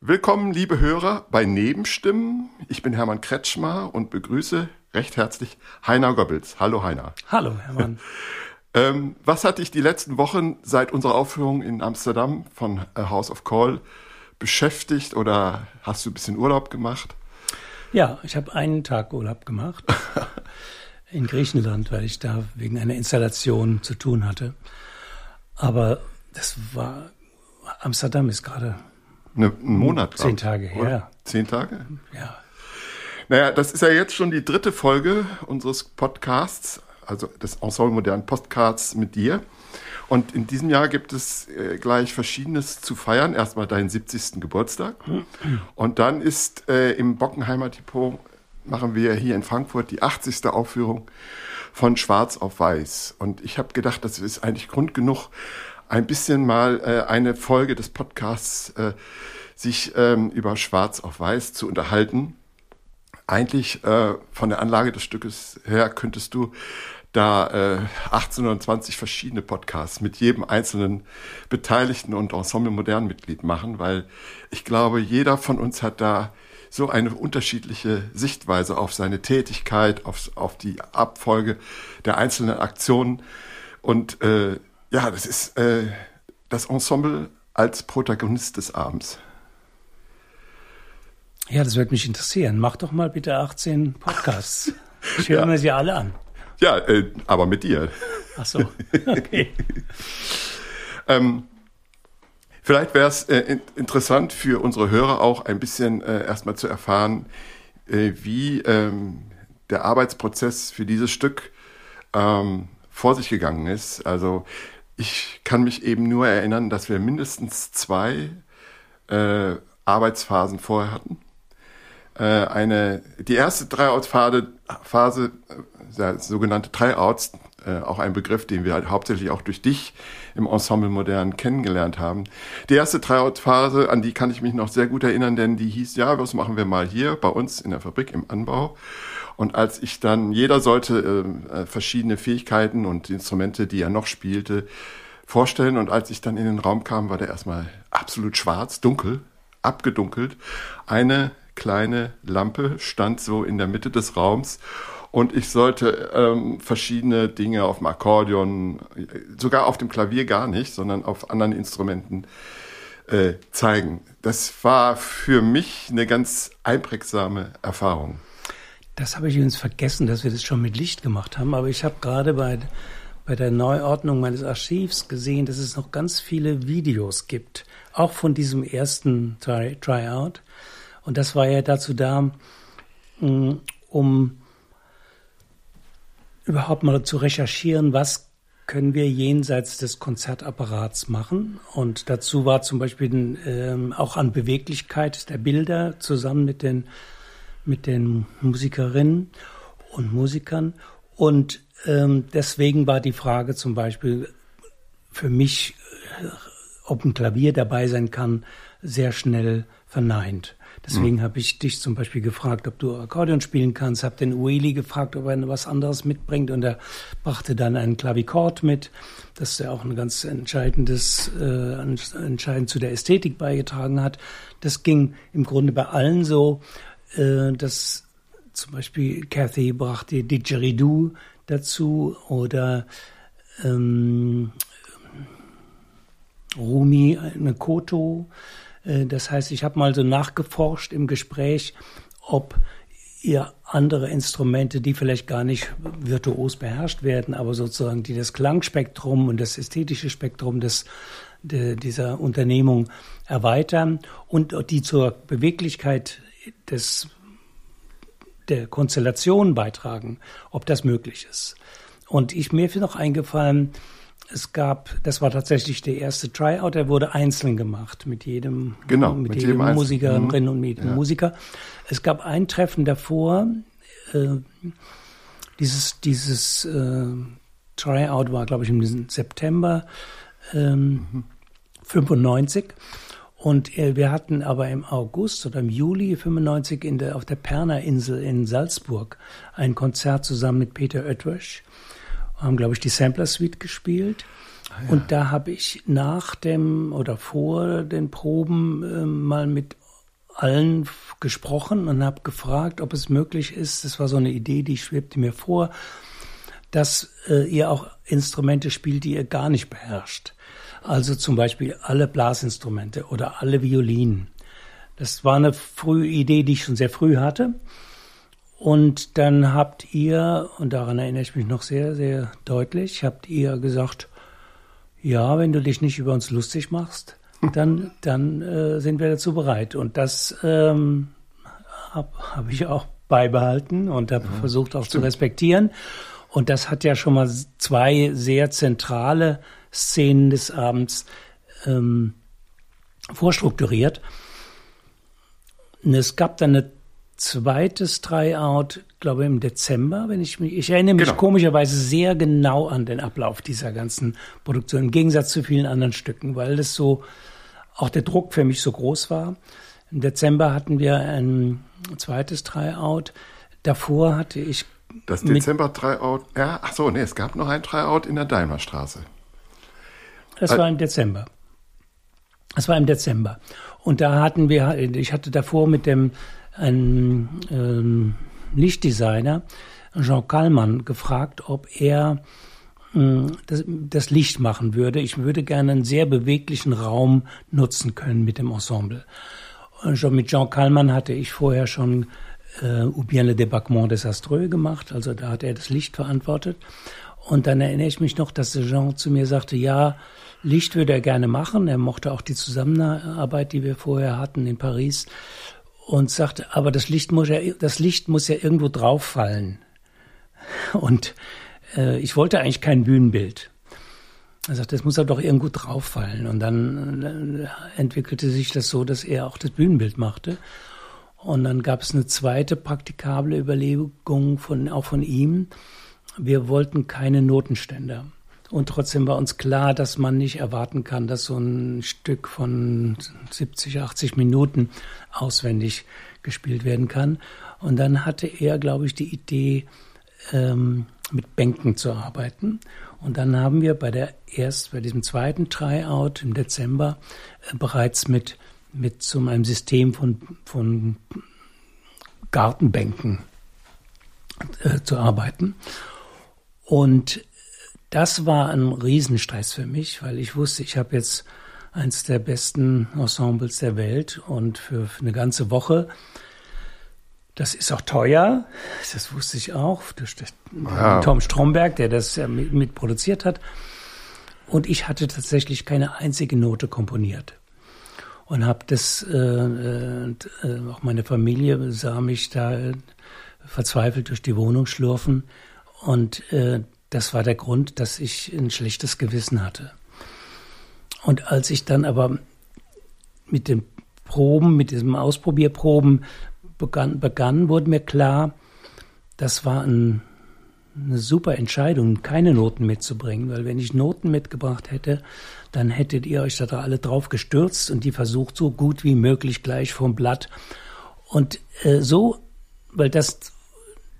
Willkommen, liebe Hörer, bei Nebenstimmen. Ich bin Hermann Kretschmer und begrüße recht herzlich Heiner Goebbels. Hallo Heiner. Hallo Hermann. ähm, was hat dich die letzten Wochen seit unserer Aufführung in Amsterdam von House of Call beschäftigt oder hast du ein bisschen Urlaub gemacht? Ja, ich habe einen Tag Urlaub gemacht in Griechenland, weil ich da wegen einer Installation zu tun hatte. Aber das war, Amsterdam ist gerade eine, ein Monat. Zehn Tage her. Oder? Zehn Tage? Ja. Naja, das ist ja jetzt schon die dritte Folge unseres Podcasts, also des Ensemble modernen Podcasts mit dir. Und in diesem Jahr gibt es äh, gleich Verschiedenes zu feiern. Erstmal deinen 70. Geburtstag. Und dann ist äh, im Bockenheimer Depot, machen wir hier in Frankfurt die 80. Aufführung von Schwarz auf Weiß. Und ich habe gedacht, das ist eigentlich Grund genug, ein bisschen mal äh, eine Folge des Podcasts äh, sich ähm, über Schwarz auf Weiß zu unterhalten. Eigentlich äh, von der Anlage des Stückes her könntest du da äh, 18 oder 20 verschiedene Podcasts mit jedem einzelnen Beteiligten und Ensemble Modern Mitglied machen, weil ich glaube, jeder von uns hat da so eine unterschiedliche Sichtweise auf seine Tätigkeit, auf, auf die Abfolge der einzelnen Aktionen. Und äh, ja, das ist äh, das Ensemble als Protagonist des Abends. Ja, das würde mich interessieren. Mach doch mal bitte 18 Podcasts. Ich höre Ja. mir sie alle an. Ja, äh, aber mit dir. Ach so, okay. Ähm, vielleicht wäre es äh, in, interessant für unsere Hörer auch ein bisschen äh, erstmal zu erfahren, äh, wie ähm, der Arbeitsprozess für dieses Stück ähm, vor sich gegangen ist. Also ich kann mich eben nur erinnern, dass wir mindestens zwei äh, Arbeitsphasen vorher hatten. Äh, eine, die erste Tryout-Phase, Phase, äh, der sogenannte Tryouts, äh, auch ein Begriff, den wir halt hauptsächlich auch durch dich im Ensemble Modern kennengelernt haben. Die erste Tryout-Phase, an die kann ich mich noch sehr gut erinnern, denn die hieß, ja, was machen wir mal hier bei uns in der Fabrik im Anbau. Und als ich dann, jeder sollte äh, verschiedene Fähigkeiten und Instrumente, die er noch spielte, vorstellen. Und als ich dann in den Raum kam, war der erstmal absolut schwarz, dunkel, abgedunkelt. Eine kleine Lampe stand so in der Mitte des Raums und ich sollte ähm, verschiedene Dinge auf dem Akkordeon, sogar auf dem Klavier gar nicht, sondern auf anderen Instrumenten äh, zeigen. Das war für mich eine ganz einprägsame Erfahrung. Das habe ich übrigens vergessen, dass wir das schon mit Licht gemacht haben. Aber ich habe gerade bei, bei der Neuordnung meines Archivs gesehen, dass es noch ganz viele Videos gibt. Auch von diesem ersten Try Tryout. Und das war ja dazu da, mh, um überhaupt mal zu recherchieren, was können wir jenseits des Konzertapparats machen. Und dazu war zum Beispiel ähm, auch an Beweglichkeit der Bilder zusammen mit den, mit den Musikerinnen und Musikern. Und ähm, deswegen war die Frage zum Beispiel für mich, äh, ob ein Klavier dabei sein kann, sehr schnell verneint. Deswegen mhm. habe ich dich zum Beispiel gefragt, ob du Akkordeon spielen kannst, habe den Ueli gefragt, ob er was anderes mitbringt und er brachte dann einen Klavikord mit, das ja auch ein ganz entscheidendes, äh, entscheidend zu der Ästhetik beigetragen hat. Das ging im Grunde bei allen so, äh, dass zum Beispiel Cathy brachte Didgeridoo dazu oder ähm, Rumi eine Koto. Das heißt, ich habe mal so nachgeforscht im Gespräch, ob ihr andere Instrumente, die vielleicht gar nicht virtuos beherrscht werden, aber sozusagen die das Klangspektrum und das ästhetische Spektrum des, de, dieser Unternehmung erweitern und die zur Beweglichkeit des, der Konstellation beitragen, ob das möglich ist. Und ich, mir ist noch eingefallen, es gab, das war tatsächlich der erste Tryout, der wurde einzeln gemacht mit jedem, genau, mit, mit jedem, jedem Musikerin mhm. und mit jedem ja. Musiker. Es gab ein Treffen davor, äh, dieses, dieses äh, Tryout war, glaube ich, im September ähm, mhm. 95. Und äh, wir hatten aber im August oder im Juli 95 in der, auf der Perner Insel in Salzburg ein Konzert zusammen mit Peter Oetwisch haben, glaube ich, die Sampler Suite gespielt. Ah, ja. Und da habe ich nach dem oder vor den Proben äh, mal mit allen gesprochen und habe gefragt, ob es möglich ist, das war so eine Idee, die schwebte mir vor, dass äh, ihr auch Instrumente spielt, die ihr gar nicht beherrscht. Also zum Beispiel alle Blasinstrumente oder alle Violinen. Das war eine frühe Idee, die ich schon sehr früh hatte. Und dann habt ihr, und daran erinnere ich mich noch sehr, sehr deutlich, habt ihr gesagt, ja, wenn du dich nicht über uns lustig machst, dann, dann äh, sind wir dazu bereit. Und das ähm, habe hab ich auch beibehalten und habe ja, versucht auch stimmt. zu respektieren. Und das hat ja schon mal zwei sehr zentrale Szenen des Abends ähm, vorstrukturiert. Und es gab dann eine zweites Tryout, glaube im Dezember, wenn ich mich, ich erinnere mich genau. komischerweise sehr genau an den Ablauf dieser ganzen Produktion, im Gegensatz zu vielen anderen Stücken, weil das so, auch der Druck für mich so groß war. Im Dezember hatten wir ein zweites Tryout. Davor hatte ich. Das Dezember-Tryout, ja, ach so, nee, es gab noch ein Tryout in der Daimlerstraße. Das war im Dezember. Das war im Dezember. Und da hatten wir, ich hatte davor mit dem ein ähm, Lichtdesigner, Jean Kallmann, gefragt, ob er ähm, das, das, Licht machen würde. Ich würde gerne einen sehr beweglichen Raum nutzen können mit dem Ensemble. Und schon mit Jean Kallmann hatte ich vorher schon äh, Ou bien le débarquement desastreux gemacht, also da hat er das Licht verantwortet. Und dann erinnere ich mich noch, dass Jean zu mir sagte, ja, Licht würde er gerne machen. Er mochte auch die Zusammenarbeit, die wir vorher hatten in Paris und sagte, aber das Licht muss ja, das Licht muss ja irgendwo drauf fallen. Und äh, ich wollte eigentlich kein Bühnenbild. Er sagte, das muss ja doch irgendwo drauf fallen. Und dann äh, entwickelte sich das so, dass er auch das Bühnenbild machte. Und dann gab es eine zweite praktikable Überlegung von, auch von ihm. Wir wollten keine Notenständer. Und trotzdem war uns klar, dass man nicht erwarten kann, dass so ein Stück von 70, 80 Minuten auswendig gespielt werden kann. Und dann hatte er, glaube ich, die Idee, ähm, mit Bänken zu arbeiten. Und dann haben wir bei der erst bei diesem zweiten Tryout im Dezember äh, bereits mit mit so einem System von von Gartenbänken äh, zu arbeiten. Und das war ein Riesenstress für mich, weil ich wusste, ich habe jetzt eins der besten Ensembles der Welt und für, eine ganze Woche. Das ist auch teuer, das wusste ich auch, durch ja. Tom Stromberg, der das ja mit, mit produziert hat. Und ich hatte tatsächlich keine einzige Note komponiert und habe das äh, äh, auch meine Familie sah mich da verzweifelt durch die Wohnung schlurfen und äh, das war der Grund, dass ich ein schlechtes Gewissen hatte. Und als ich dann aber mit den Proben, mit diesem Ausprobierproben begann, begann wurde mir klar, das war ein, eine super Entscheidung, keine Noten mitzubringen, weil wenn ich Noten mitgebracht hätte, dann hättet ihr euch da alle drauf gestürzt und die versucht so gut wie möglich gleich vom Blatt. Und äh, so, weil das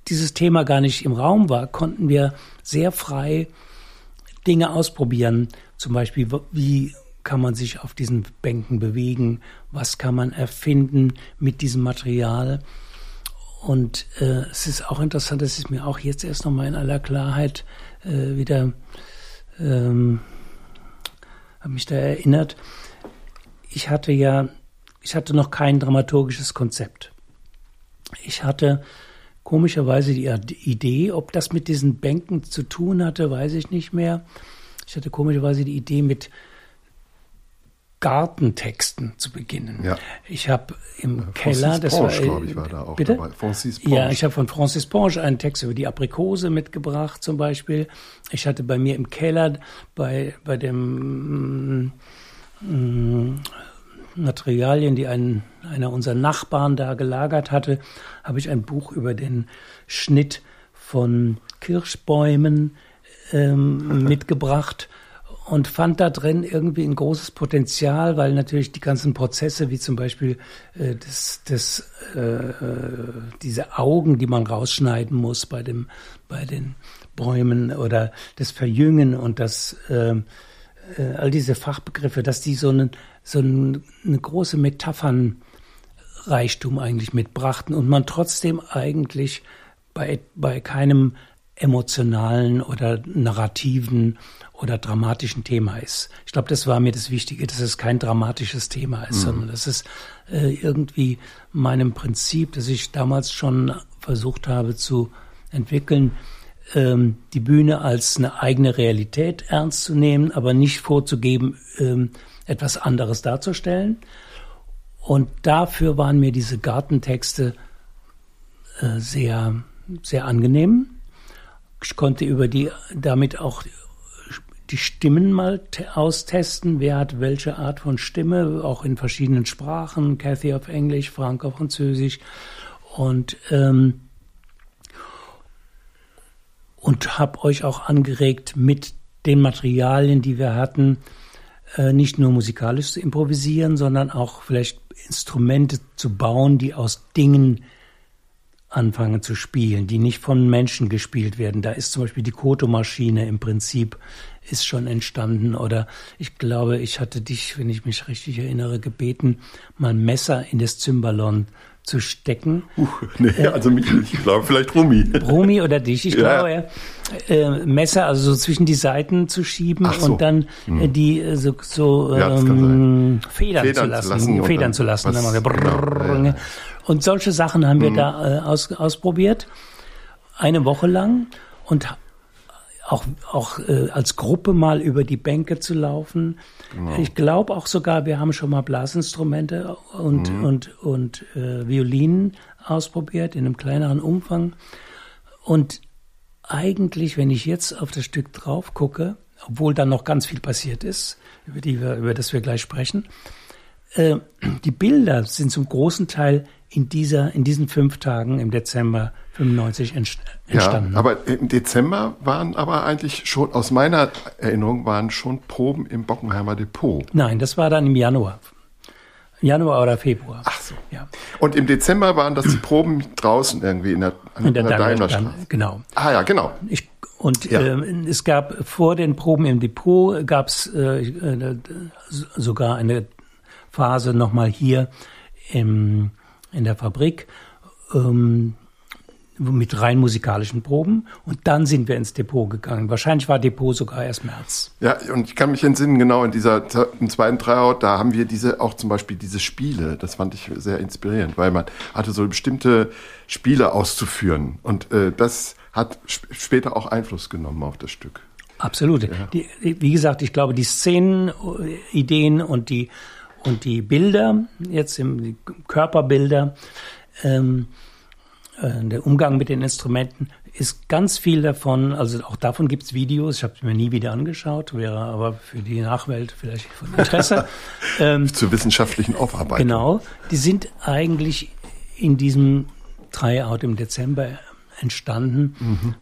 dieses Thema gar nicht im Raum war, konnten wir sehr frei Dinge ausprobieren. Zum Beispiel, wie kann man sich auf diesen Bänken bewegen? Was kann man erfinden mit diesem Material? Und äh, es ist auch interessant, dass es mir auch jetzt erst nochmal in aller Klarheit äh, wieder ähm, habe mich da erinnert. Ich hatte ja, ich hatte noch kein dramaturgisches Konzept. Ich hatte komischerweise die Idee, ob das mit diesen Bänken zu tun hatte, weiß ich nicht mehr. Ich hatte komischerweise die Idee mit Gartentexten zu beginnen. Ja. Ich habe im Francis Keller, das Ponge, war, glaube ich, war da auch bitte? dabei. Francis Ponge. Ja, ich habe von Francis Ponge einen Text über die Aprikose mitgebracht, zum Beispiel. Ich hatte bei mir im Keller bei bei dem mm, mm, Materialien, die ein, einer unserer Nachbarn da gelagert hatte, habe ich ein Buch über den Schnitt von Kirschbäumen ähm, mitgebracht und fand da drin irgendwie ein großes Potenzial, weil natürlich die ganzen Prozesse, wie zum Beispiel äh, das, das, äh, äh, diese Augen, die man rausschneiden muss bei, dem, bei den Bäumen oder das Verjüngen und das, äh, äh, all diese Fachbegriffe, dass die so, einen, so einen, eine große Metaphernreichtum eigentlich mitbrachten und man trotzdem eigentlich bei, bei keinem emotionalen oder narrativen oder dramatischen Thema ist. Ich glaube, das war mir das Wichtige, dass es kein dramatisches Thema ist, mhm. sondern dass es äh, irgendwie meinem Prinzip, das ich damals schon versucht habe zu entwickeln, ähm, die Bühne als eine eigene Realität ernst zu nehmen, aber nicht vorzugeben, ähm, etwas anderes darzustellen. Und dafür waren mir diese Gartentexte äh, sehr, sehr angenehm. Ich konnte über die damit auch die Stimmen mal austesten. Wer hat welche Art von Stimme, auch in verschiedenen Sprachen. Cathy auf Englisch, Frank auf Französisch. Und, ähm, und habe euch auch angeregt, mit den Materialien, die wir hatten, äh, nicht nur musikalisch zu improvisieren, sondern auch vielleicht Instrumente zu bauen, die aus Dingen anfangen zu spielen, die nicht von Menschen gespielt werden. Da ist zum Beispiel die Koto-Maschine im Prinzip ist schon entstanden. Oder ich glaube, ich hatte dich, wenn ich mich richtig erinnere, gebeten, mal Messer in das Zymbalon zu stecken. Uh, nee, äh, also mich nicht. Ich glaube, vielleicht Rumi. Rumi oder dich, ich ja. glaube, äh, Messer also so zwischen die Seiten zu schieben so. und dann hm. äh, die äh, so, so ja, ähm, federn, federn, zu lassen. lassen federn zu lassen. Genau. ja, und solche Sachen haben wir hm. da äh, aus, ausprobiert. Eine Woche lang und auch, auch äh, als Gruppe mal über die Bänke zu laufen. Genau. Ich glaube auch sogar, wir haben schon mal Blasinstrumente und, mhm. und, und äh, Violinen ausprobiert in einem kleineren Umfang. Und eigentlich, wenn ich jetzt auf das Stück drauf gucke, obwohl da noch ganz viel passiert ist, über, die wir, über das wir gleich sprechen, äh, die Bilder sind zum großen Teil in dieser, in diesen fünf Tagen im Dezember 95 entstanden. Ja, aber im Dezember waren aber eigentlich schon, aus meiner Erinnerung, waren schon Proben im Bockenheimer Depot. Nein, das war dann im Januar. Januar oder Februar. Ach so. Ja. Und im Dezember waren das die Proben draußen irgendwie in der, in der, der Daimlerstraße. Genau. Ah ja, genau. Ich, und ja. äh, es gab vor den Proben im Depot gab es äh, äh, sogar eine Phase nochmal hier im in der Fabrik ähm, mit rein musikalischen Proben und dann sind wir ins Depot gegangen. Wahrscheinlich war Depot sogar erst März. Ja, und ich kann mich entsinnen, genau in dieser im zweiten Tryout, da haben wir diese auch zum Beispiel diese Spiele. Das fand ich sehr inspirierend, weil man hatte so bestimmte Spiele auszuführen und äh, das hat sp später auch Einfluss genommen auf das Stück. Absolut. Ja. Die, wie gesagt, ich glaube, die Szenen, Ideen und die und die Bilder, jetzt im, die Körperbilder, ähm, äh, der Umgang mit den Instrumenten ist ganz viel davon, also auch davon gibt's Videos, ich habe es mir nie wieder angeschaut, wäre aber für die Nachwelt vielleicht von Interesse. ähm, Zur wissenschaftlichen Aufarbeitung. Genau, die sind eigentlich in diesem Tryout im Dezember entstanden, mhm.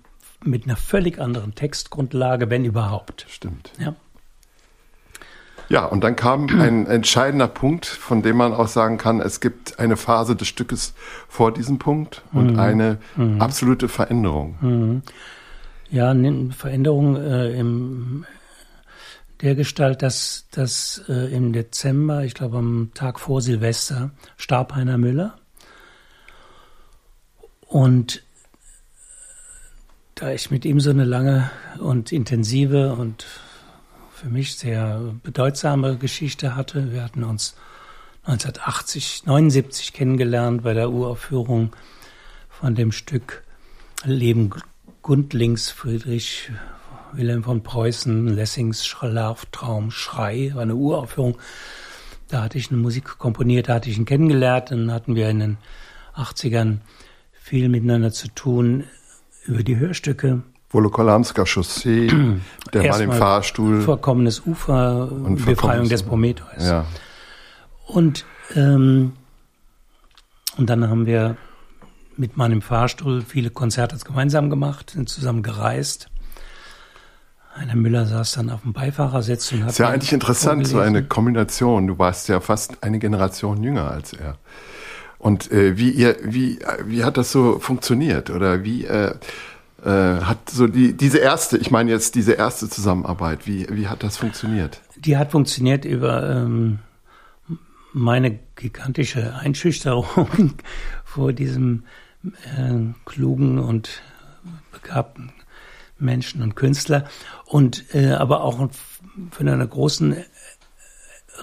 mit einer völlig anderen Textgrundlage, wenn überhaupt. Stimmt. Ja. Ja, und dann kam ein entscheidender Punkt, von dem man auch sagen kann, es gibt eine Phase des Stückes vor diesem Punkt und mhm. eine mhm. absolute Veränderung. Mhm. Ja, eine Veränderung äh, im der Gestalt, dass, dass äh, im Dezember, ich glaube am Tag vor Silvester, starb Heiner Müller. Und da ich mit ihm so eine lange und intensive und für mich sehr bedeutsame Geschichte hatte. Wir hatten uns 1980, 79 kennengelernt bei der Uraufführung von dem Stück Leben Gundlings Friedrich Wilhelm von Preußen, Lessings Schlaftraum Schrei, war eine Uraufführung Da hatte ich eine Musik komponiert, da hatte ich ihn kennengelernt. Dann hatten wir in den 80ern viel miteinander zu tun über die Hörstücke. Volokolamska Chaussee, der Mann im Fahrstuhl. Vorkommenes Ufer, und Befreiung des Prometheus. Ja. Und, ähm, und dann haben wir mit meinem Fahrstuhl viele Konzerte gemeinsam gemacht, sind zusammen gereist. Heiner Müller saß dann auf dem Beifahrersitz und hat. Ist ja eigentlich interessant, so eine Kombination. Du warst ja fast eine Generation jünger als er. Und äh, wie ihr, wie, wie hat das so funktioniert? Oder wie äh, äh, hat so die, diese erste, ich meine jetzt diese erste Zusammenarbeit, wie, wie hat das funktioniert? Die hat funktioniert über ähm, meine gigantische Einschüchterung vor diesem äh, klugen und begabten Menschen und Künstler und äh, aber auch von einer großen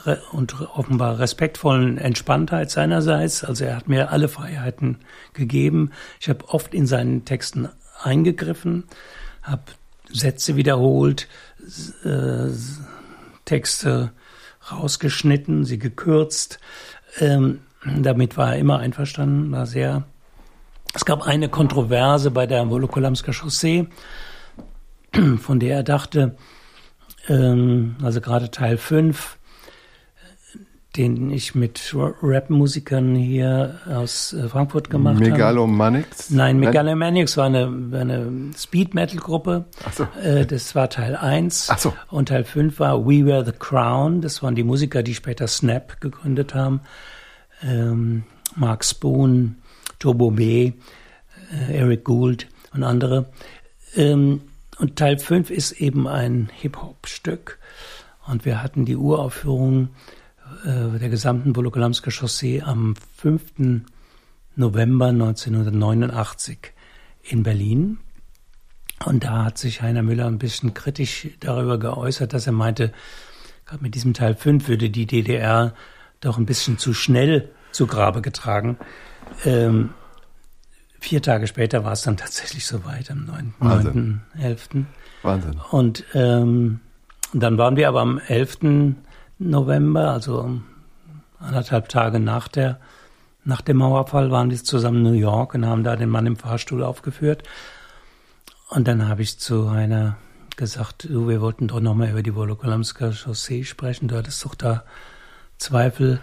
äh, und offenbar respektvollen Entspanntheit seinerseits. Also er hat mir alle Freiheiten gegeben. Ich habe oft in seinen Texten eingegriffen, habe Sätze wiederholt, äh, Texte rausgeschnitten, sie gekürzt. Ähm, damit war er immer einverstanden, war sehr. Es gab eine Kontroverse bei der Wolokolamska Chaussee, von der er dachte, ähm, also gerade Teil 5, den ich mit Rap-Musikern hier aus äh, Frankfurt gemacht habe. Megalomanics? Nein, Megalomanics war eine, eine Speed-Metal-Gruppe. So. Äh, das war Teil 1. Ach so. Und Teil 5 war We Were the Crown. Das waren die Musiker, die später Snap gegründet haben. Ähm, Mark Spoon, Turbo B, äh, Eric Gould und andere. Ähm, und Teil 5 ist eben ein Hip-Hop-Stück. Und wir hatten die Uraufführung der gesamten Volokolamska Chaussee am 5. November 1989 in Berlin. Und da hat sich Heiner Müller ein bisschen kritisch darüber geäußert, dass er meinte, gerade mit diesem Teil 5 würde die DDR doch ein bisschen zu schnell zu Grabe getragen. Ähm, vier Tage später war es dann tatsächlich soweit, am 9.11. Wahnsinn. Und ähm, dann waren wir aber am 11. November, also anderthalb Tage nach der nach dem Mauerfall waren wir zusammen in New York und haben da den Mann im Fahrstuhl aufgeführt. Und dann habe ich zu einer gesagt, du, wir wollten doch nochmal über die Wolokolamska Chaussee sprechen. Du hattest doch da Zweifel.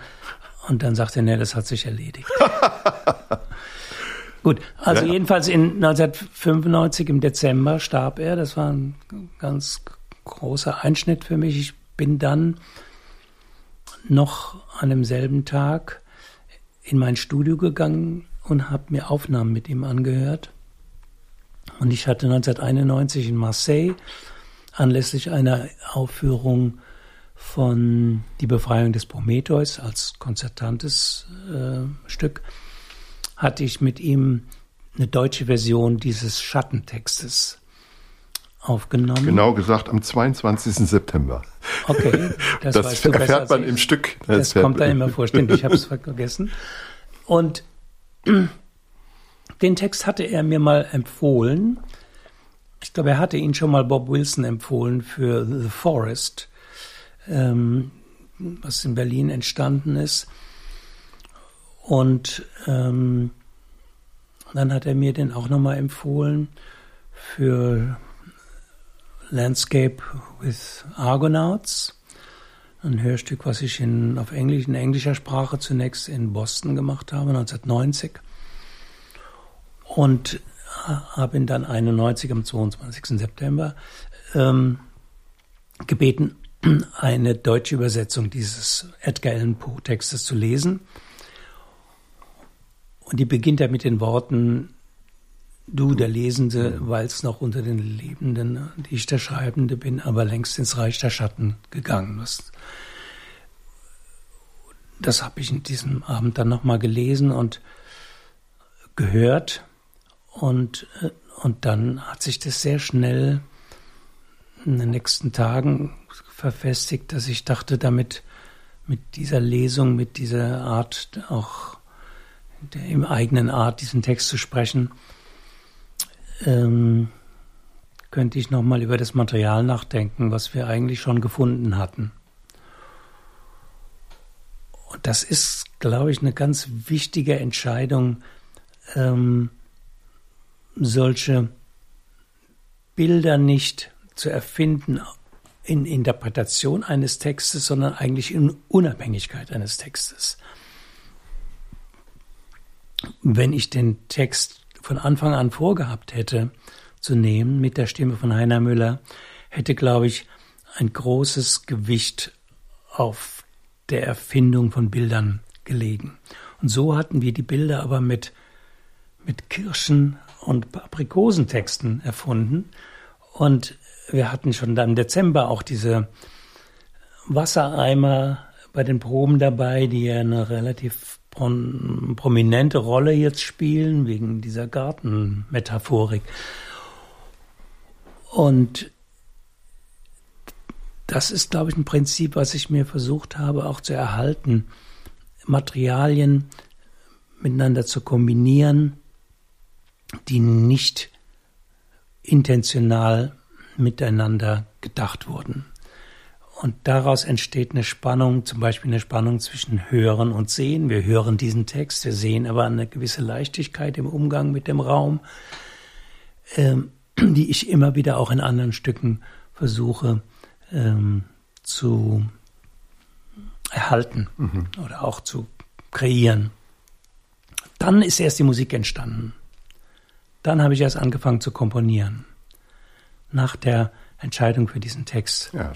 Und dann sagte er, nee, das hat sich erledigt. Gut, also ja. jedenfalls in 1995 im Dezember starb er. Das war ein ganz großer Einschnitt für mich. Ich bin dann noch an demselben Tag in mein Studio gegangen und habe mir Aufnahmen mit ihm angehört. Und ich hatte 1991 in Marseille anlässlich einer Aufführung von Die Befreiung des Prometheus als konzertantes äh, Stück, hatte ich mit ihm eine deutsche Version dieses Schattentextes aufgenommen. Genau gesagt am 22. September. Okay, das, das erfährt man im Stück. Das, das kommt da immer vor, stimmt, ich habe es vergessen. Und den Text hatte er mir mal empfohlen. Ich glaube, er hatte ihn schon mal Bob Wilson empfohlen für The Forest, ähm, was in Berlin entstanden ist. Und ähm, dann hat er mir den auch nochmal empfohlen für Landscape with Argonauts, ein Hörstück, was ich in, auf Englisch, in englischer Sprache zunächst in Boston gemacht habe, 1990. Und habe ihn dann 91 am 22. September ähm, gebeten, eine deutsche Übersetzung dieses Edgar Allan Poe Textes zu lesen. Und die beginnt ja mit den Worten, Du, der Lesende, weilst noch unter den Lebenden, die ich der Schreibende bin, aber längst ins Reich der Schatten gegangen. Das, das habe ich in diesem Abend dann nochmal gelesen und gehört. Und, äh, und dann hat sich das sehr schnell in den nächsten Tagen verfestigt, dass ich dachte, damit mit dieser Lesung, mit dieser Art, auch der im eigenen Art, diesen Text zu sprechen, ähm, könnte ich nochmal über das Material nachdenken, was wir eigentlich schon gefunden hatten. Und das ist, glaube ich, eine ganz wichtige Entscheidung, ähm, solche Bilder nicht zu erfinden in Interpretation eines Textes, sondern eigentlich in Unabhängigkeit eines Textes. Wenn ich den Text von Anfang an vorgehabt hätte zu nehmen mit der Stimme von Heiner Müller, hätte, glaube ich, ein großes Gewicht auf der Erfindung von Bildern gelegen. Und so hatten wir die Bilder aber mit, mit Kirschen und Aprikosentexten erfunden. Und wir hatten schon dann im Dezember auch diese Wassereimer bei den Proben dabei, die ja eine relativ prominente Rolle jetzt spielen, wegen dieser Gartenmetaphorik. Und das ist, glaube ich, ein Prinzip, was ich mir versucht habe auch zu erhalten, Materialien miteinander zu kombinieren, die nicht intentional miteinander gedacht wurden. Und daraus entsteht eine Spannung, zum Beispiel eine Spannung zwischen Hören und Sehen. Wir hören diesen Text, wir sehen aber eine gewisse Leichtigkeit im Umgang mit dem Raum, ähm, die ich immer wieder auch in anderen Stücken versuche ähm, zu erhalten mhm. oder auch zu kreieren. Dann ist erst die Musik entstanden. Dann habe ich erst angefangen zu komponieren. Nach der Entscheidung für diesen Text. Ja.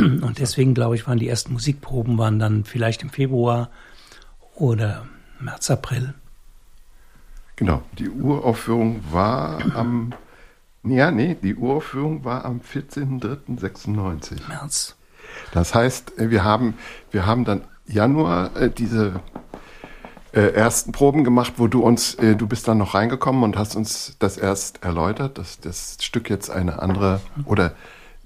Und deswegen glaube ich, waren die ersten Musikproben waren dann vielleicht im Februar oder März, April. Genau, die Uraufführung war am ja, nee, die Uraufführung war am 14.03.96. März. Das heißt, äh, wir haben, wir haben dann Januar äh, diese äh, ersten Proben gemacht, wo du uns, äh, du bist dann noch reingekommen und hast uns das erst erläutert, dass das Stück jetzt eine andere oder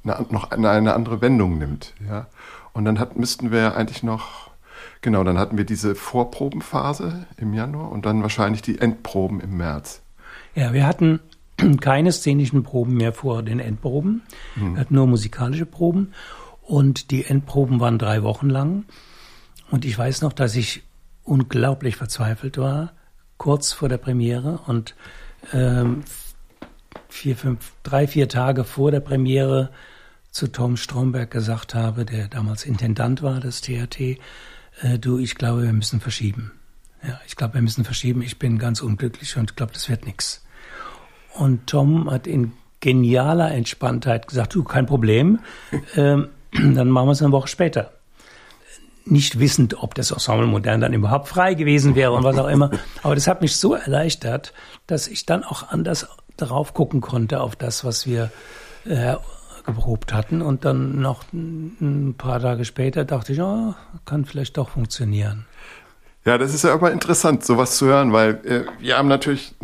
eine, noch eine, eine andere Wendung nimmt. Ja? Und dann hat, müssten wir eigentlich noch, genau, dann hatten wir diese Vorprobenphase im Januar und dann wahrscheinlich die Endproben im März. Ja, wir hatten keine szenischen Proben mehr vor den Endproben. Mhm. Wir hatten nur musikalische Proben. Und die Endproben waren drei Wochen lang. Und ich weiß noch, dass ich unglaublich verzweifelt war, kurz vor der Premiere und ähm, vier, fünf, drei, vier Tage vor der Premiere zu Tom Stromberg gesagt habe, der damals Intendant war des THT, äh, du, ich glaube, wir müssen verschieben. Ja, ich glaube, wir müssen verschieben. Ich bin ganz unglücklich und glaube, das wird nichts. Und Tom hat in genialer Entspanntheit gesagt, du, kein Problem, ähm, dann machen wir es eine Woche später. Nicht wissend, ob das Ensemble Modern dann überhaupt frei gewesen wäre und was auch immer. Aber das hat mich so erleichtert, dass ich dann auch anders darauf gucken konnte, auf das, was wir äh, geprobt hatten. Und dann noch ein paar Tage später dachte ich, oh, kann vielleicht doch funktionieren. Ja, das ist ja immer interessant, sowas zu hören, weil äh, wir haben natürlich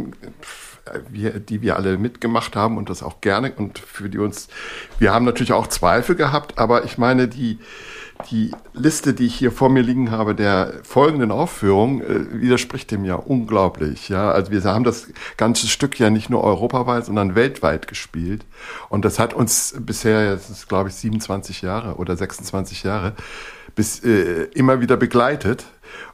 wir, die wir alle mitgemacht haben und das auch gerne und für die uns, wir haben natürlich auch Zweifel gehabt, aber ich meine, die, die Liste, die ich hier vor mir liegen habe, der folgenden Aufführung, äh, widerspricht dem ja unglaublich. Ja, also wir haben das ganze Stück ja nicht nur europaweit, sondern weltweit gespielt. Und das hat uns bisher, das ist glaube ich 27 Jahre oder 26 Jahre, bis äh, immer wieder begleitet.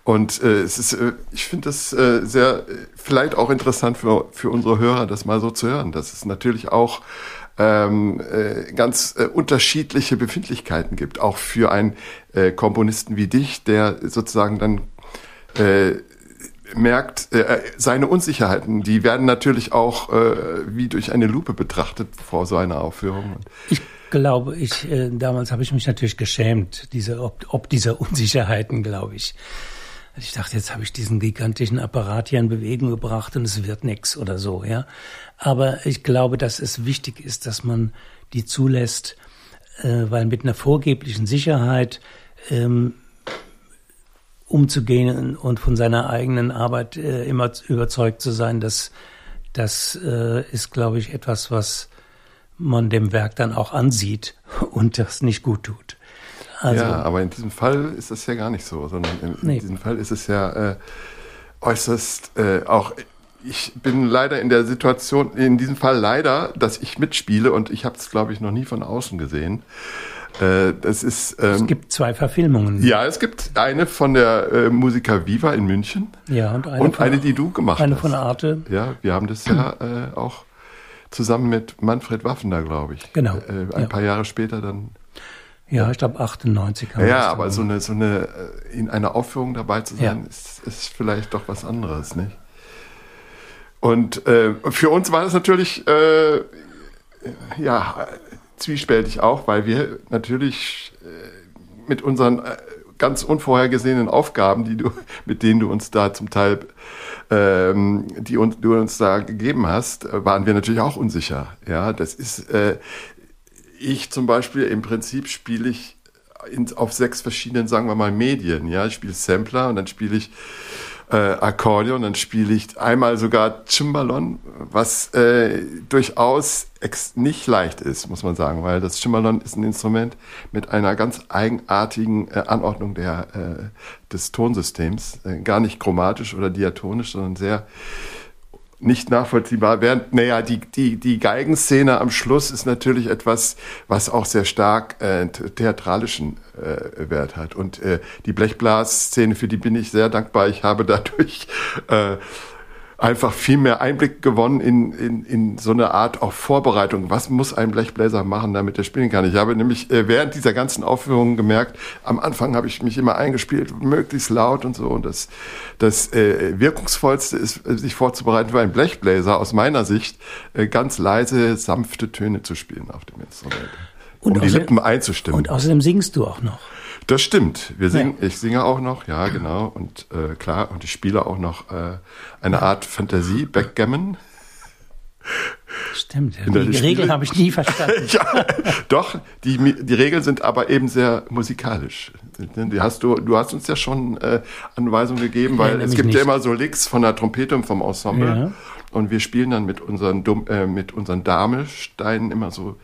Und äh, es ist, äh, ich finde das äh, sehr, vielleicht auch interessant für, für unsere Hörer, das mal so zu hören. Dass es natürlich auch ähm, äh, ganz äh, unterschiedliche Befindlichkeiten gibt, auch für einen äh, Komponisten wie dich, der sozusagen dann äh, merkt, äh, seine Unsicherheiten, die werden natürlich auch äh, wie durch eine Lupe betrachtet vor so einer Aufführung. Ich glaube, ich äh, damals habe ich mich natürlich geschämt, diese ob, ob dieser Unsicherheiten, glaube ich. Ich dachte, jetzt habe ich diesen gigantischen Apparat hier in Bewegung gebracht und es wird nix oder so, ja. Aber ich glaube, dass es wichtig ist, dass man die zulässt, äh, weil mit einer vorgeblichen Sicherheit ähm, umzugehen und von seiner eigenen Arbeit äh, immer überzeugt zu sein, das, das äh, ist, glaube ich, etwas, was man dem Werk dann auch ansieht und das nicht gut tut. Also, ja, aber in diesem Fall ist das ja gar nicht so, sondern in, nee. diesem Fall ist es ja äh, äußerst äh, auch. Ich bin leider in der Situation, in diesem Fall leider, dass ich mitspiele und ich habe es, glaube ich, noch nie von außen gesehen. Äh, ist. Ähm, es gibt zwei Verfilmungen. Ja, es gibt eine von der äh, Musica Viva in München. Ja, und eine, und eine die du gemacht eine hast. Eine von Arte. Ja, wir haben das ja äh, auch zusammen mit Manfred Waffender, glaube ich. Genau. Äh, ein ja. paar Jahre später dann. Ja, ich glaube 98 haben Ja, aber so eine, so eine, äh, in einer Aufführung dabei zu sein, ja. ist, ist vielleicht doch was anderes, nicht? Und äh, für uns war das natürlich, äh, ja, zwiespältig auch, weil wir natürlich äh, mit unseren äh, ganz unvorhergesehenen Aufgaben, die du, mit denen du uns da zum Teil, ähm, die uns, du uns da gegeben hast, äh, waren wir natürlich auch unsicher. Ja, das ist, äh, ich zum Beispiel, im Prinzip spiele ich in, auf sechs verschiedenen, sagen wir mal, Medien. Ja, ich spiele Sampler und dann spiele ich äh, Akkordeon, dann spiele ich einmal sogar Cimbalon, was äh, durchaus nicht leicht ist, muss man sagen, weil das Cimbalon ist ein Instrument mit einer ganz eigenartigen äh, Anordnung der, äh, des Tonsystems, äh, gar nicht chromatisch oder diatonisch, sondern sehr nicht nachvollziehbar. Während, naja, die, die, die Geigenszene am Schluss ist natürlich etwas, was auch sehr stark äh, theatralischen äh, Wert hat. Und äh, die Blechblasszene, für die bin ich sehr dankbar. Ich habe dadurch äh, einfach viel mehr Einblick gewonnen in, in, in so eine Art auch Vorbereitung. Was muss ein Blechbläser machen, damit er spielen kann? Ich habe nämlich äh, während dieser ganzen Aufführungen gemerkt, am Anfang habe ich mich immer eingespielt, möglichst laut und so. Und das, das äh, Wirkungsvollste ist, äh, sich vorzubereiten für einen Blechbläser aus meiner Sicht, äh, ganz leise, sanfte Töne zu spielen auf dem Instrument. Und um die Lippen einzustimmen. Und außerdem singst du auch noch. Das stimmt. Wir singen, ja. Ich singe auch noch, ja, genau. Und äh, klar, und ich spiele auch noch äh, eine Art Fantasie, Backgammon. Stimmt, ja. die Regeln habe ich nie verstanden. ja, doch, die, die Regeln sind aber eben sehr musikalisch. Die hast du, du hast uns ja schon äh, Anweisungen gegeben, weil ja, es gibt nicht. ja immer so Licks von der Trompete und vom Ensemble. Ja. Und wir spielen dann mit unseren, äh, mit unseren Damesteinen immer so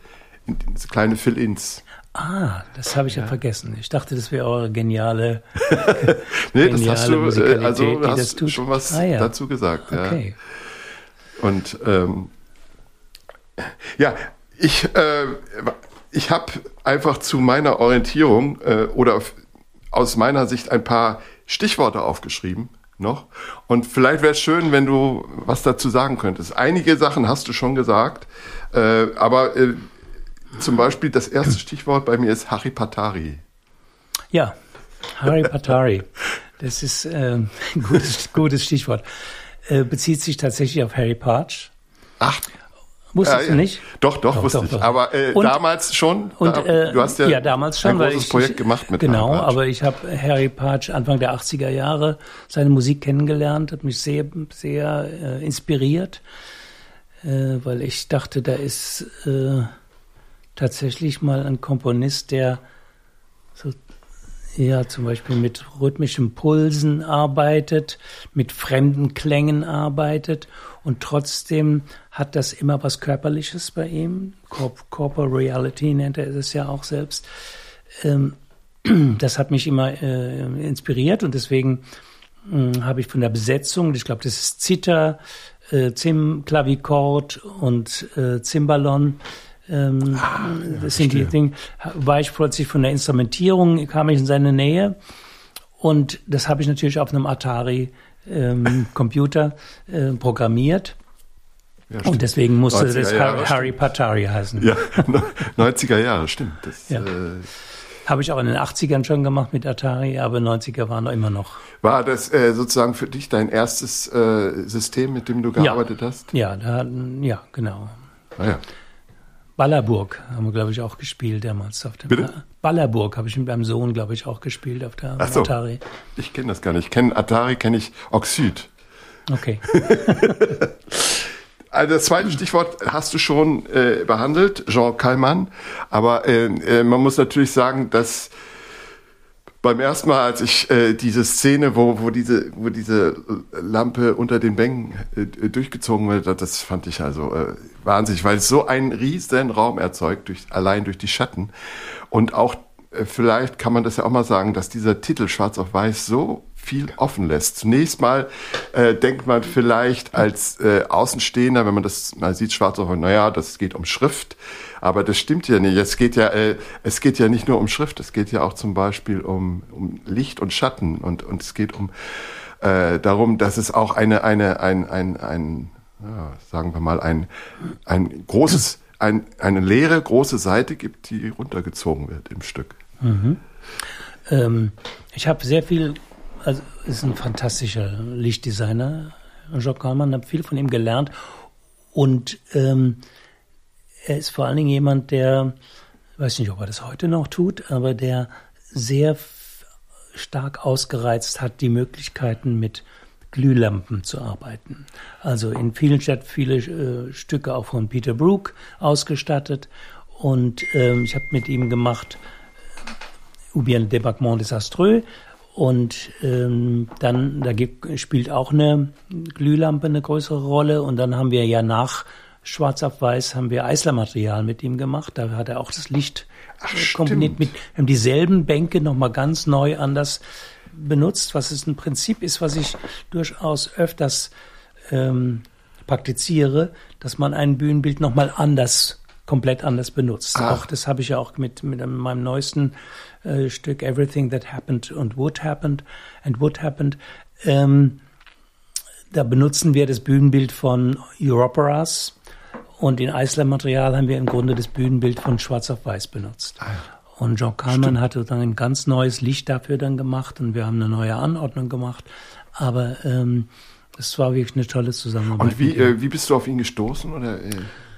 in, in so kleine Fill-Ins. Ah, das habe ich ja. ja. vergessen. Ich dachte, das wäre eure geniale. nee, geniale das hast du, äh, also hast schon was ah, ja. dazu gesagt. Okay. Ja. Und ähm, ja, ich, äh, ich habe einfach zu meiner Orientierung äh, oder aus meiner Sicht ein paar Stichworte aufgeschrieben noch. Und vielleicht wäre es schön, wenn du was dazu sagen könntest. Einige Sachen hast du schon gesagt, äh, aber äh, zum Beispiel das erste Stichwort bei mir ist Harry Patari. Ja, Harry Patari. Das ist äh, ein gutes, gutes Stichwort. Äh, bezieht sich tatsächlich auf Harry Parch. Ach. Wusstest äh, du nicht? Doch, doch, doch wusste doch, ich. Doch. Aber äh, und, damals schon. Und, äh, du hast ja, ja damals schon, ein großes ich, Projekt gemacht mit Genau, aber ich habe Harry Parch Anfang der 80er Jahre seine Musik kennengelernt, hat mich sehr, sehr äh, inspiriert, äh, weil ich dachte, da ist äh, tatsächlich mal ein Komponist, der so ja, zum Beispiel mit rhythmischen Pulsen arbeitet, mit fremden Klängen arbeitet und trotzdem hat das immer was Körperliches bei ihm. Corp Corporal Reality nennt er es ja auch selbst. Ähm, das hat mich immer äh, inspiriert und deswegen äh, habe ich von der Besetzung, ich glaube, das ist Zither, äh, Zim, Klavikord und äh, Zimbalon, ähm, ah, ja, das sind die Dinge. War ich plötzlich von der Instrumentierung, kam ich in seine Nähe. Und das habe ich natürlich auf einem Atari ähm, Computer äh, programmiert. Ja, und deswegen musste das Jahre, Harry Patari heißen. Ja, 90er Jahre, stimmt. Das, ja. äh, habe ich auch in den 80ern schon gemacht mit Atari, aber 90er waren noch immer noch. War das äh, sozusagen für dich dein erstes äh, System, mit dem du gearbeitet ja. hast? Ja, da, ja, genau. Ah, ja. Ballerburg haben wir, glaube ich, auch gespielt damals. Auf dem Bitte? Ballerburg habe ich mit meinem Sohn, glaube ich, auch gespielt auf der Ach so. Atari. Ich kenne das gar nicht. Ich kenne Atari, kenne ich Oxyd. Okay. Also das zweite Stichwort hast du schon äh, behandelt, Jean Kallmann. Aber äh, äh, man muss natürlich sagen, dass beim ersten Mal, als ich äh, diese Szene, wo, wo, diese, wo diese Lampe unter den Bänken äh, durchgezogen wird, das fand ich also äh, wahnsinnig, weil es so einen riesen Raum erzeugt, durch, allein durch die Schatten. Und auch, äh, vielleicht kann man das ja auch mal sagen, dass dieser Titel Schwarz auf Weiß so viel offen lässt. Zunächst mal äh, denkt man vielleicht als äh, Außenstehender, wenn man das mal sieht, schwarz auf naja, das geht um Schrift, aber das stimmt ja nicht. Es geht ja, äh, es geht ja nicht nur um Schrift, es geht ja auch zum Beispiel um, um Licht und Schatten und, und es geht um äh, darum, dass es auch eine, eine, ein, ein, ein ja, sagen wir mal, ein, ein großes, ein, eine leere große Seite gibt, die runtergezogen wird im Stück. Mhm. Ähm, ich habe sehr viel, also ist ein fantastischer Lichtdesigner, Jacques Kallmann, habe viel von ihm gelernt und ähm, er ist vor allen Dingen jemand, der, weiß nicht, ob er das heute noch tut, aber der sehr stark ausgereizt hat, die Möglichkeiten mit Glühlampen zu arbeiten. Also in vielen Städten viele äh, Stücke auch von Peter Brook ausgestattet. Und ähm, ich habe mit ihm gemacht äh, Ou bien débarquement désastreux. Und ähm, dann, da gibt, spielt auch eine Glühlampe eine größere Rolle. Und dann haben wir ja nach Schwarz auf Weiß haben wir Eislermaterial mit ihm gemacht. Da hat er auch das Licht Ach, kombiniert mit, wir haben dieselben Bänke nochmal ganz neu anders benutzt, was es ein Prinzip ist, was ich durchaus öfters ähm, praktiziere, dass man ein Bühnenbild nochmal anders, komplett anders benutzt. Ach. Auch das habe ich ja auch mit, mit meinem neuesten äh, Stück Everything That Happened and Would Happened and Would Happened. Ähm, da benutzen wir das Bühnenbild von Europeras und in Eisler-Material haben wir im Grunde das Bühnenbild von Schwarz auf Weiß benutzt. Ah. Und John Kalman hatte dann ein ganz neues Licht dafür dann gemacht und wir haben eine neue Anordnung gemacht. Aber ähm, es war wirklich eine tolle Zusammenarbeit. Und wie, äh, wie bist du auf ihn gestoßen? Oder äh,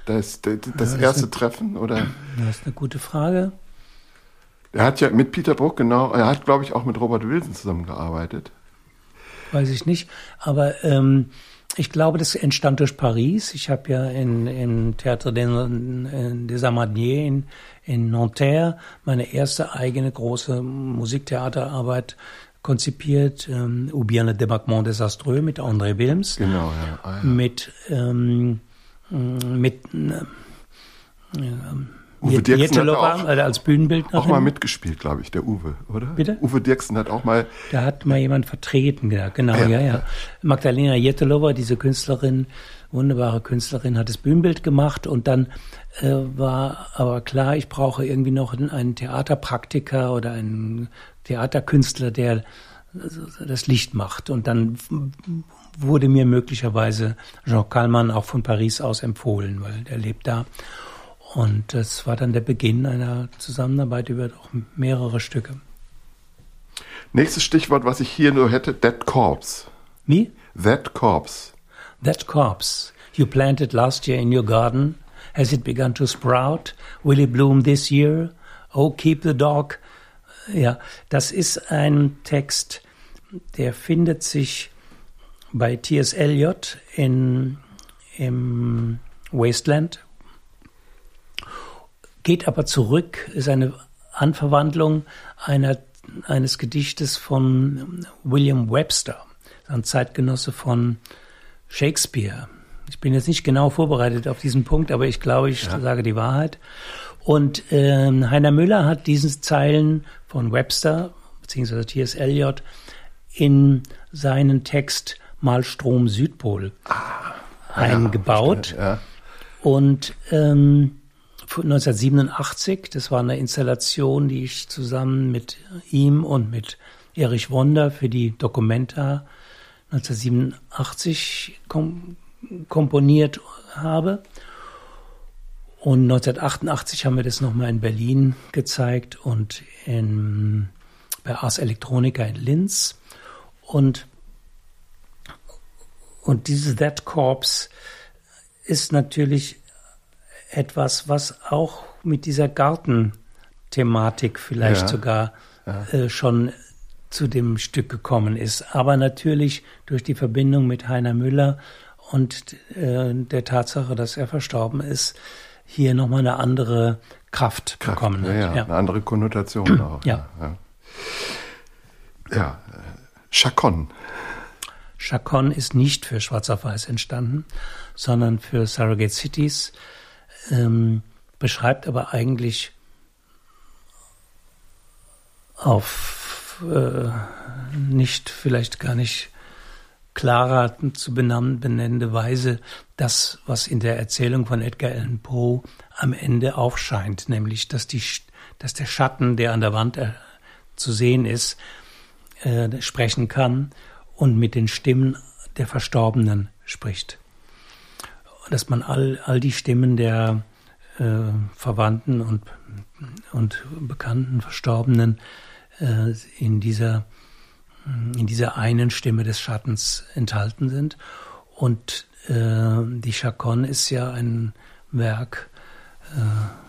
das, das, das ja, erste eine, Treffen? Oder? Das ist eine gute Frage. Er hat ja mit Peter Bruck, genau, er hat, glaube ich, auch mit Robert Wilson zusammengearbeitet. Weiß ich nicht. Aber ähm, ich glaube, das entstand durch Paris. Ich habe ja in, in Théâtre des Amadiers in, in Nanterre meine erste eigene große Musiktheaterarbeit konzipiert, ähm, Ou bien le débarquement désastreux mit André Wilms. Genau, ja. Ah, ja. Mit, ähm, mit äh, Uwe Dirksen hat auch, als Bühnenbildnerin. auch mal mitgespielt, glaube ich, der Uwe, oder? Bitte? Uwe Dirksen hat auch mal. Da hat mal jemand vertreten, genau, ja, ja. ja. Magdalena Jettelova, diese Künstlerin, wunderbare Künstlerin, hat das Bühnenbild gemacht und dann äh, war aber klar, ich brauche irgendwie noch einen Theaterpraktiker oder einen Theaterkünstler, der das Licht macht. Und dann wurde mir möglicherweise Jean Kallmann auch von Paris aus empfohlen, weil der lebt da. Und das war dann der Beginn einer Zusammenarbeit über auch mehrere Stücke. Nächstes Stichwort, was ich hier nur hätte, That Corpse. Wie? That Corpse. That Corpse. You planted last year in your garden. Has it begun to sprout? Will it bloom this year? Oh, keep the dog. Ja, das ist ein Text, der findet sich bei T.S. Eliot in, im Wasteland, geht aber zurück, ist eine Anverwandlung einer, eines Gedichtes von William Webster, ein Zeitgenosse von Shakespeare. Ich bin jetzt nicht genau vorbereitet auf diesen Punkt, aber ich glaube, ich ja. sage die Wahrheit. Und äh, Heiner Müller hat diesen Zeilen von Webster beziehungsweise T.S. Eliot in seinen Text Malstrom Südpol ah, eingebaut. Ja, ja. Und ähm, 1987. Das war eine Installation, die ich zusammen mit ihm und mit Erich Wonder für die Documenta 1987 kom komponiert habe. Und 1988 haben wir das nochmal in Berlin gezeigt und in, bei Ars Electronica in Linz. Und, und dieses That Corps ist natürlich etwas, was auch mit dieser Gartenthematik vielleicht ja, sogar ja. Äh, schon zu dem Stück gekommen ist. Aber natürlich durch die Verbindung mit Heiner Müller und äh, der Tatsache, dass er verstorben ist, hier nochmal eine andere Kraft, Kraft bekommen hat. Ja, ja, eine andere Konnotation auch. Ja. Ja, ja. Chacon. Chacon ist nicht für Schwarz auf Weiß entstanden, sondern für Surrogate Cities ähm, beschreibt aber eigentlich auf äh, nicht, vielleicht gar nicht klarer zu benennen, benennende Weise das, was in der Erzählung von Edgar Allan Poe am Ende aufscheint, nämlich dass, die, dass der Schatten, der an der Wand äh, zu sehen ist, äh, sprechen kann und mit den Stimmen der Verstorbenen spricht. Dass man all, all die Stimmen der äh, Verwandten und, und bekannten Verstorbenen äh, in dieser in dieser einen Stimme des Schattens enthalten sind. Und äh, die Chaconne ist ja ein Werk, äh,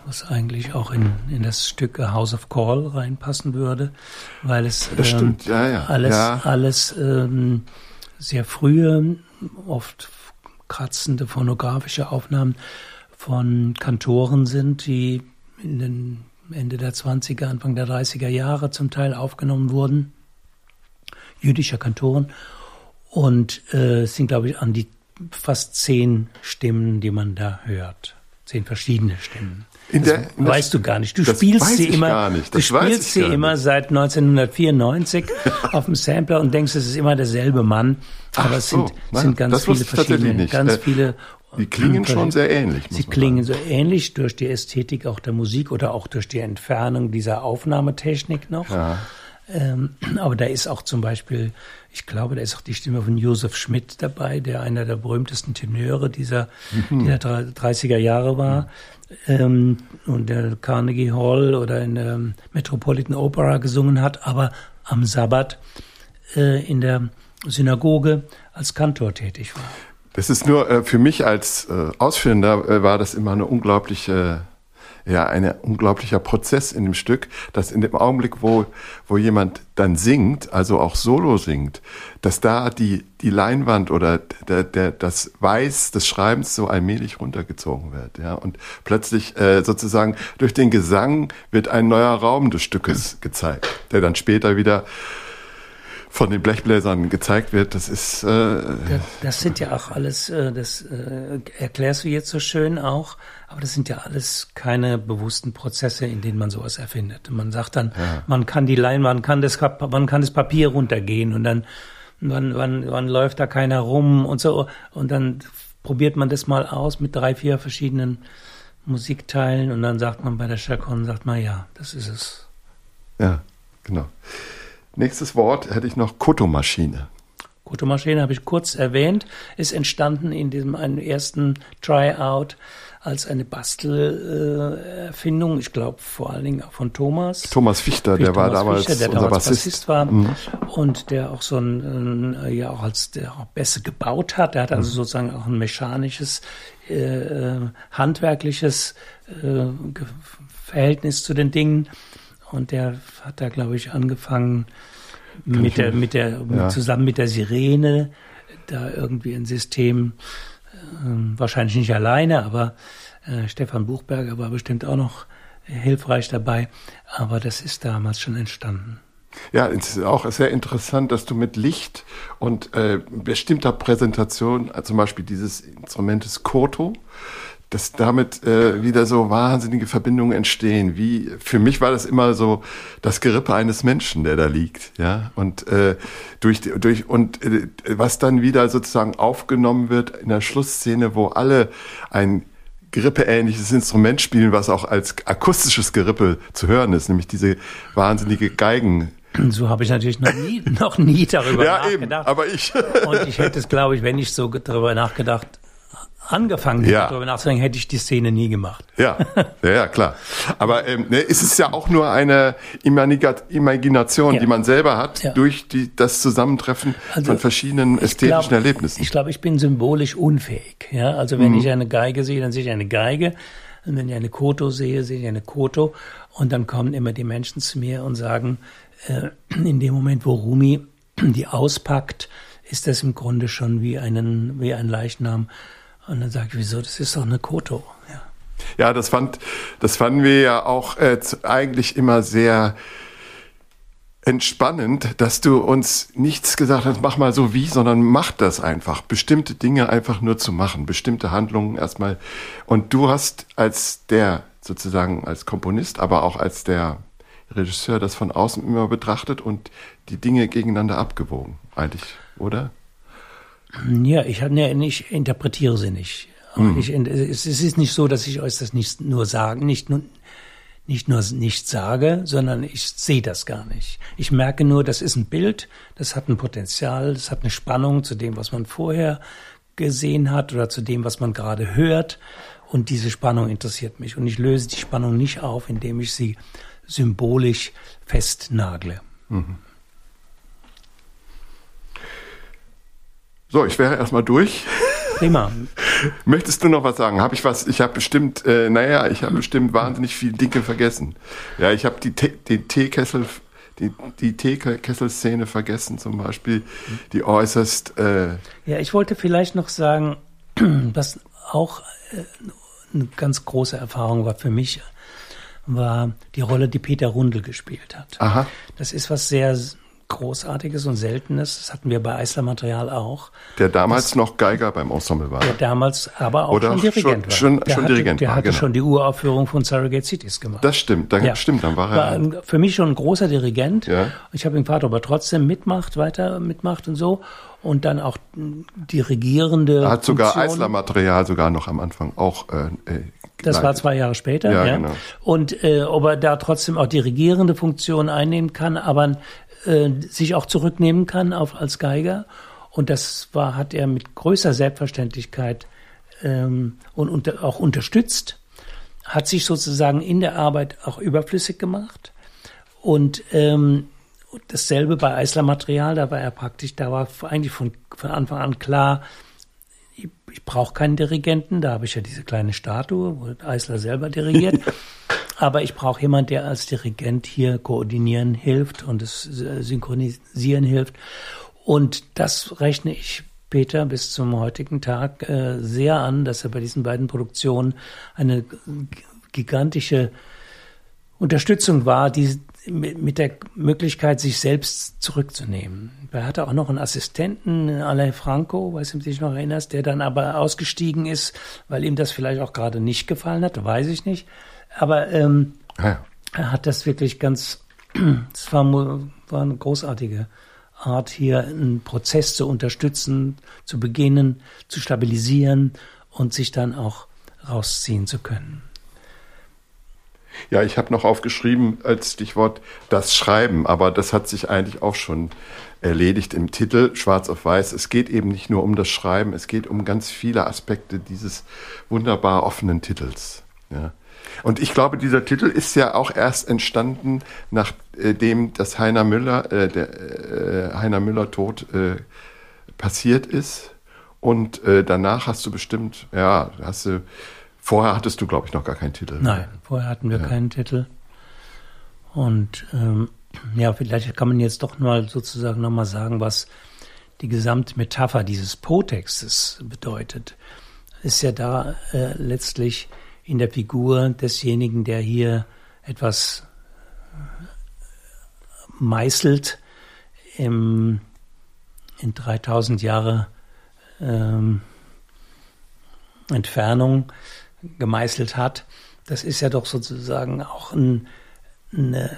was eigentlich auch in, in das Stück A House of Call reinpassen würde, weil es ähm, ja, ja. alles, ja. alles ähm, sehr frühe, oft kratzende phonografische Aufnahmen von Kantoren sind, die in den Ende der 20er, Anfang der 30er Jahre zum Teil aufgenommen wurden, jüdischer Kantoren. Und äh, es sind, glaube ich, an die fast zehn Stimmen, die man da hört. Zehn verschiedene Stimmen. In das der, in weißt du gar nicht. Du das spielst sie immer, du Das spielst sie immer seit 1994 auf dem Sampler und denkst, es ist immer derselbe Mann. Ach Aber es so, sind, nein, sind ganz das viele verschiedene, ganz Äh, viele. Die klingen schon sehr ähnlich. Sie klingen sagen. so ähnlich durch die Ästhetik auch der Musik oder auch durch die Entfernung dieser Aufnahmetechnik noch. Ja. Ähm, aber da ist auch zum Beispiel, ich glaube, da ist auch die Stimme von Josef Schmidt dabei, der einer der berühmtesten Tenöre dieser, dieser 30er Jahre war. Ähm, und der Carnegie Hall oder in der Metropolitan Opera gesungen hat, aber am Sabbat äh, in der Synagoge als Kantor tätig war. Das ist nur äh, für mich als äh, Ausführender äh, war das immer eine unglaubliche, ja, ein unglaublicher Prozess in dem Stück, dass in dem Augenblick, wo, wo jemand dann singt, also auch Solo singt, dass da die, die Leinwand oder der, der, das Weiß des Schreibens so allmählich runtergezogen wird, ja, und plötzlich äh, sozusagen durch den Gesang wird ein neuer Raum des Stückes gezeigt, der dann später wieder von den Blechbläsern gezeigt wird, das ist äh, Das, das sind ja auch alles, äh, das äh, erklärst du jetzt so schön auch, aber das sind ja alles keine bewussten Prozesse, in denen man sowas erfindet. Man sagt dann, man kann die Leinwand, man kann das, man kann das Papier runtergehen und dann wann, wann, wann läuft da keiner rum und so und dann probiert man das mal aus mit drei, vier verschiedenen Musikteilen und dann sagt man bei der Chaconne, sagt man, ja, das ist es. Ja, genau. Nächstes Wort hätte ich noch Kotomaschine. Kotomaschine habe ich kurz erwähnt, ist entstanden in diesem einen ersten Tryout als eine Bastelerfindung, ich glaube vor allen Dingen auch von Thomas. Thomas Fichter, der Fichter, war Thomas damals Fichter, der unser damals Bassist. war und der auch so ein, äh, ja auch als der auch Bässe gebaut hat. Der hat also sozusagen auch ein mechanisches, äh, äh, handwerkliches äh, Verhältnis zu den Dingen. Und der hat da, glaube ich, angefangen mit der, mit der, Ja. zusammen mit der Sirene da irgendwie ein System, ähm, wahrscheinlich nicht alleine, aber äh, Stefan Buchberger war bestimmt auch noch hilfreich dabei. Aber das ist damals schon entstanden. Ja, es ist auch sehr interessant, dass du mit Licht und äh, bestimmter Präsentation, äh, zum Beispiel dieses Instrumentes Koto, dass damit äh, wieder so wahnsinnige Verbindungen entstehen. Wie für mich war das immer so das Gerippe eines Menschen, der da liegt, ja. Und äh, durch durch und äh, was dann wieder sozusagen aufgenommen wird in der Schlussszene, wo alle ein Gerippe-ähnliches Instrument spielen, was auch als akustisches Gerippe zu hören ist, nämlich diese wahnsinnige Geigen. So habe ich natürlich noch nie, noch nie darüber Ja, eben, nachgedacht. aber ich. Und ich hätte es, glaube ich, wenn ich so darüber nachgedacht, angefangen Ja. darüber nachzudenken, hätte ich die Szene nie gemacht. Ja, ja, ja klar. Aber ähm, ne, es ist ja auch nur eine Imagination, Ja. die man selber hat Ja. durch die, das Zusammentreffen Also, von verschiedenen ästhetischen glaub- Erlebnissen. Ich glaube, ich bin symbolisch unfähig. Ja, also wenn Mhm. ich eine Geige sehe, dann sehe ich eine Geige. Und wenn ich eine Koto sehe, sehe ich eine Koto. Und dann kommen immer die Menschen zu mir und sagen, äh, in dem Moment, wo Rumi die auspackt, ist das im Grunde schon wie einen, wie ein Leichnam. Und dann sage ich, wieso? Das ist doch eine Koto. Ja. Ja, das fand, das fanden wir ja auch äh, eigentlich immer sehr entspannend, dass du uns nichts gesagt hast, mach mal so wie, sondern mach das einfach. Bestimmte Dinge einfach nur zu machen, bestimmte Handlungen erstmal. Und du hast als der sozusagen als Komponist, aber auch als der Regisseur das von außen immer betrachtet und die Dinge gegeneinander abgewogen, eigentlich, oder? Ja, ich, nee, ich interpretiere sie nicht. Mhm. Ich, es, es ist nicht so, dass ich euch das nicht nur sagen, nicht nur, nicht nur nicht sage, sondern ich sehe das gar nicht. Ich merke nur, das ist ein Bild, das hat ein Potenzial, das hat eine Spannung zu dem, was man vorher gesehen hat oder zu dem, was man gerade hört. Und diese Spannung interessiert mich. Und ich löse die Spannung nicht auf, indem ich sie symbolisch festnagle. Mhm. So, ich wäre erstmal durch. Prima. Möchtest du noch was sagen? Habe ich was? Ich habe bestimmt, äh, naja, ich habe bestimmt wahnsinnig viele Dinge vergessen. Ja, ich habe die, den Teekessel, die, die Teekesselszene vergessen zum Beispiel, die äußerst. Äh ja, ich wollte vielleicht noch sagen, was auch äh, eine ganz große Erfahrung war für mich, war die Rolle, die Peter Rundel gespielt hat. Aha. Das ist was sehr Großartiges und Seltenes. Das hatten wir bei Eisler Material auch. Der damals das, noch Geiger beim Ensemble war. Der damals aber auch Oder schon Dirigent schon, war. Schon, der schon hatte, Dirigent der war, hatte genau. schon die Uraufführung von Surrogate Cities gemacht. Das stimmt, dann, ja. stimmt, dann war er. War für mich schon ein großer Dirigent. Ja. Ich habe ihn gefragt, ob er trotzdem mitmacht, weiter mitmacht und so. Und dann auch dirigierende. Er hat sogar Eisler Material sogar noch am Anfang auch äh, äh das war zwei Jahre später, ja. ja. Genau. Und äh, ob er da trotzdem auch dirigierende Funktionen einnehmen kann, aber äh, sich auch zurücknehmen kann auf, als Geiger. Und das war, hat er mit größer Selbstverständlichkeit ähm, und unter, auch unterstützt, hat sich sozusagen in der Arbeit auch überflüssig gemacht. Und ähm, dasselbe bei Eisler Material, da war er praktisch, da war eigentlich von, von Anfang an klar, ich, ich brauche keinen Dirigenten, da habe ich ja diese kleine Statue, wo Eisler selber dirigiert. Aber ich brauche jemand, der als Dirigent hier koordinieren hilft und es synchronisieren hilft. Und das rechne ich Peter bis zum heutigen Tag äh, sehr an, dass er bei diesen beiden Produktionen eine gigantische Unterstützung war, die mit der Möglichkeit, sich selbst zurückzunehmen. Er hatte auch noch einen Assistenten, Alain Franco, weiß nicht, ob du dich noch erinnerst, der dann aber ausgestiegen ist, weil ihm das vielleicht auch gerade nicht gefallen hat, weiß ich nicht. Aber ähm, ja. er hat das wirklich ganz, es war, war eine großartige Art, hier einen Prozess zu unterstützen, zu beginnen, zu stabilisieren und sich dann auch rausziehen zu können. Ja, ich habe noch aufgeschrieben als Stichwort das Schreiben, aber das hat sich eigentlich auch schon erledigt im Titel Schwarz auf Weiß. Es geht eben nicht nur um das Schreiben, es geht um ganz viele Aspekte dieses wunderbar offenen Titels. Ja. Und ich glaube, dieser Titel ist ja auch erst entstanden, nachdem das Heiner Müller, äh, der äh, Heiner Müller Tod äh, passiert ist. Und äh, danach hast du bestimmt, ja, hast du, vorher hattest du, glaube ich, noch gar keinen Titel. Nein, vorher hatten wir ja. keinen Titel. Und ähm, ja, vielleicht kann man jetzt doch mal sozusagen nochmal sagen, was die Gesamtmetapher dieses Po-Textes bedeutet. Ist ja da äh, letztlich in der Figur desjenigen, der hier etwas meißelt im, in 3000 Jahre ähm, Entfernung gemeißelt hat. Das ist ja doch sozusagen auch ein, eine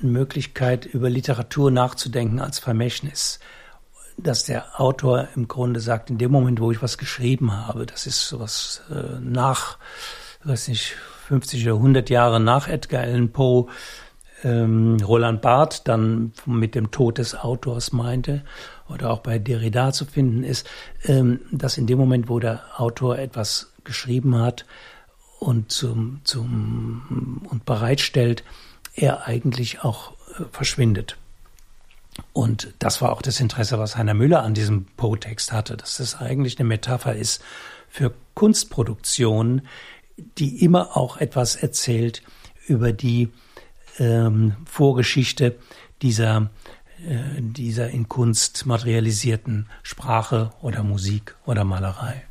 Möglichkeit, über Literatur nachzudenken als Vermächtnis. Dass der Autor im Grunde sagt, in dem Moment, wo ich was geschrieben habe, das ist sowas äh, nach weiß nicht, 50 oder 100 Jahre nach Edgar Allan Poe ähm, Roland Barth dann mit dem Tod des Autors meinte oder auch bei Derrida zu finden ist, ähm, dass in dem Moment, wo der Autor etwas geschrieben hat und zum, zum und bereitstellt, er eigentlich auch äh, verschwindet. Und das war auch das Interesse, was Heiner Müller an diesem Poe-Text hatte, dass das eigentlich eine Metapher ist für Kunstproduktion, die immer auch etwas erzählt über die ähm, Vorgeschichte dieser, äh, dieser in Kunst materialisierten Sprache oder Musik oder Malerei.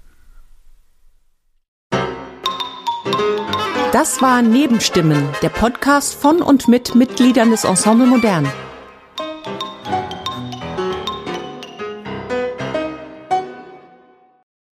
Das war Nebenstimmen, der Podcast von und mit Mitgliedern des Ensemble Modern.